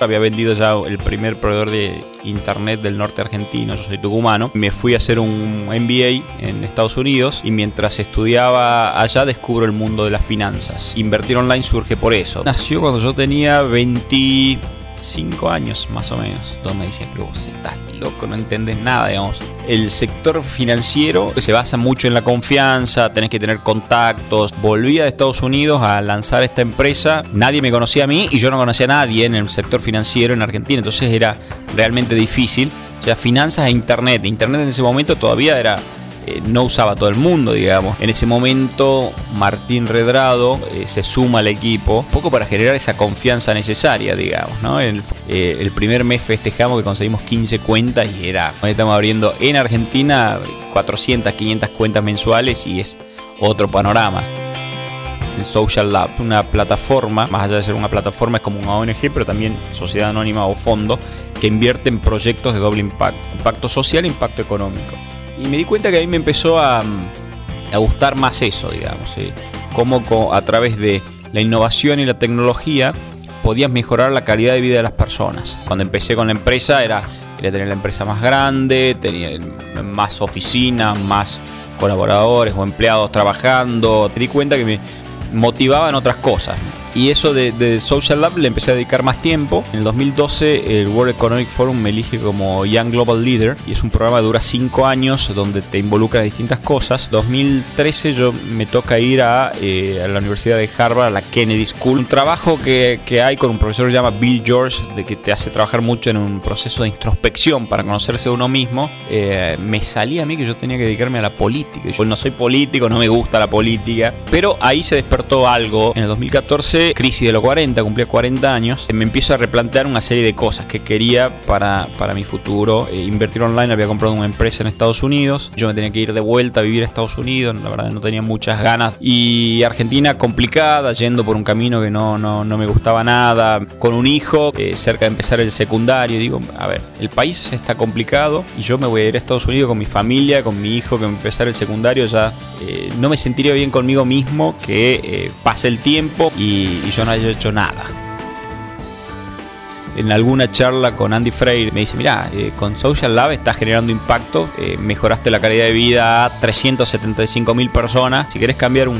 Había vendido ya el primer proveedor de internet del norte argentino, yo soy tucumano. Me fui a hacer un MBA en Estados Unidos y mientras estudiaba allá descubro el mundo de las finanzas. Invertir online surge por eso. Nació cuando yo tenía 25 años más o menos. Todos me dicen, pero vos estás loco, no entendés nada, digamos. El sector financiero se basa mucho en la confianza, tenés que tener contactos. Volví a Estados Unidos a lanzar esta empresa, nadie me conocía a mí y yo no conocía a nadie en el sector financiero en Argentina, entonces era realmente difícil. O sea, finanzas e internet. Internet en ese momento todavía era eh, no usaba todo el mundo, digamos. En ese momento, Martín Redrado eh, se suma al equipo, un poco para generar esa confianza necesaria, digamos. ¿no? El, eh, el primer mes festejamos que conseguimos 15 cuentas y era, estamos abriendo en Argentina 400, 500 cuentas mensuales y es otro panorama. Social Lab, una plataforma, más allá de ser una plataforma, es como una ONG, pero también sociedad anónima o fondo que invierte en proyectos de doble impacto, impacto social e impacto económico. Y me di cuenta que a mí me empezó a, a gustar más eso, digamos, cómo a través de la innovación y la tecnología podías mejorar la calidad de vida de las personas. Cuando empecé con la empresa era, era tener la empresa más grande, tenía más oficinas, más colaboradores o empleados trabajando. Me di cuenta que me motivaban otras cosas. Y eso de, Social Lab le empecé a dedicar más tiempo. En el 2012 el World Economic Forum me elige como Young Global Leader y es un programa que dura 5 años donde te involucra en distintas cosas. 2013 yo me toca ir a, eh, a, la Universidad de Harvard, a la Kennedy School. Un trabajo que, que, hay con un profesor que se llama Bill George, de que te hace trabajar mucho en un proceso de introspección para conocerse a uno mismo. Eh, me salía a mí que yo tenía que dedicarme a la política. Yo no soy político, no me gusta la política, pero ahí se despertó algo. En el 2014 crisis de los 40, cumplía 40 años, me empiezo a replantear una serie de cosas que quería para, para mi futuro. Eh, invertir online, había comprado una empresa en Estados Unidos, yo me tenía que ir de vuelta a vivir a Estados Unidos, la verdad no tenía muchas ganas. Y Argentina complicada, yendo por un camino que no, no, no me gustaba nada, con un hijo, eh, cerca de empezar el secundario. Digo, a ver, el país está complicado y yo me voy a ir a Estados Unidos con mi familia, con mi hijo que empezar el secundario, ya eh, no me sentiría bien conmigo mismo que pase el tiempo y y, yo no haya hecho nada. En alguna charla con Andy Freire me dice, mira, eh, con Social Lab estás generando impacto, eh, mejoraste la calidad de vida a 375 mil personas. Si querés cambiar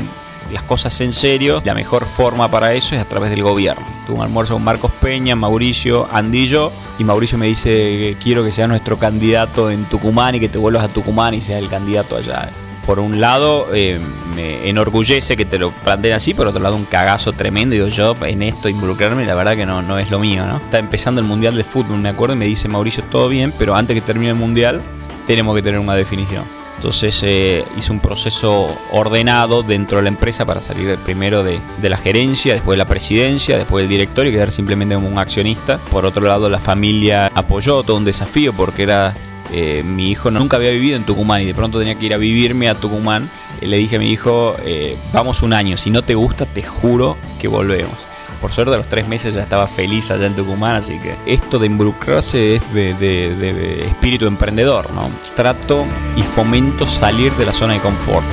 las cosas en serio, la mejor forma para eso es a través del gobierno. Tuve un almuerzo con Marcos Peña, Mauricio, Andillo, y Mauricio me dice, quiero que seas nuestro candidato en Tucumán y que te vuelvas a Tucumán y seas el candidato allá por un lado eh, me enorgullece que te lo planteen así, por otro lado un cagazo tremendo. Digo, yo en esto involucrarme, la verdad que no, no es lo mío, ¿no? Está empezando el Mundial de Fútbol, me acuerdo, y me dice Mauricio, todo bien, pero antes que termine el Mundial tenemos que tener una definición. Entonces eh, hice un proceso ordenado dentro de la empresa para salir primero de, la gerencia, después de la presidencia, después del directorio y quedar simplemente como un accionista. Por otro lado, la familia apoyó todo un desafío porque era eh, mi hijo nunca había vivido en Tucumán y de pronto tenía que ir a vivirme a Tucumán. Eh, le dije a mi hijo, eh, vamos un año, si no te gusta, te juro que volvemos. Por suerte a los tres meses ya estaba feliz allá en Tucumán, así que esto de involucrarse es de, espíritu emprendedor, ¿no? Trato y fomento salir de la zona de confort.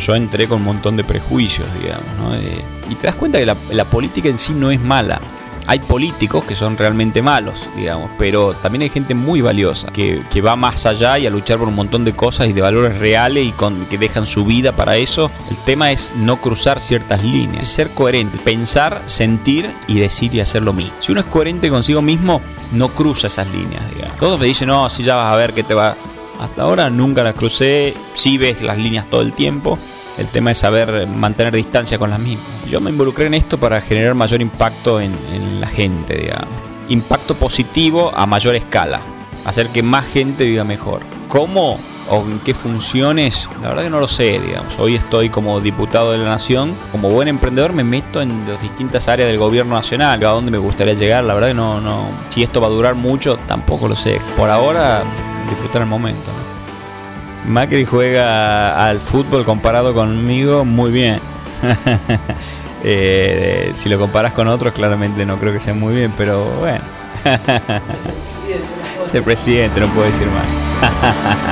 yo entré con un montón de prejuicios, digamos, ¿no? y te das cuenta que la política en sí no es mala hay políticos que son realmente malos, digamos, pero también hay gente muy valiosa que, va más allá y a luchar por un montón de cosas y de valores reales y con, que dejan su vida para eso. El tema es no cruzar ciertas líneas, ser coherente, pensar, sentir y decir y hacer lo mismo. Si uno es coherente consigo mismo, no cruza esas líneas, digamos. Todos me dicen, no, si ya vas a ver que te va. Hasta ahora nunca las crucé, sí ves las líneas todo el tiempo el tema es saber mantener distancia con las mismas. Yo me involucré en esto para generar mayor impacto en, la gente, digamos. Impacto positivo a mayor escala. Hacer que más gente viva mejor. ¿Cómo o en qué funciones? La verdad que no lo sé, digamos. Hoy estoy como diputado de la Nación. Como buen emprendedor me meto en las distintas áreas del gobierno nacional. A dónde me gustaría llegar, la verdad que no, no. Si esto va a durar mucho, tampoco lo sé. Por ahora, disfrutar el momento. Macri juega al fútbol comparado conmigo muy bien. Eh, si lo comparas con otros, claramente no creo que sea muy bien, pero bueno. Ser presidente, no puedo decir más.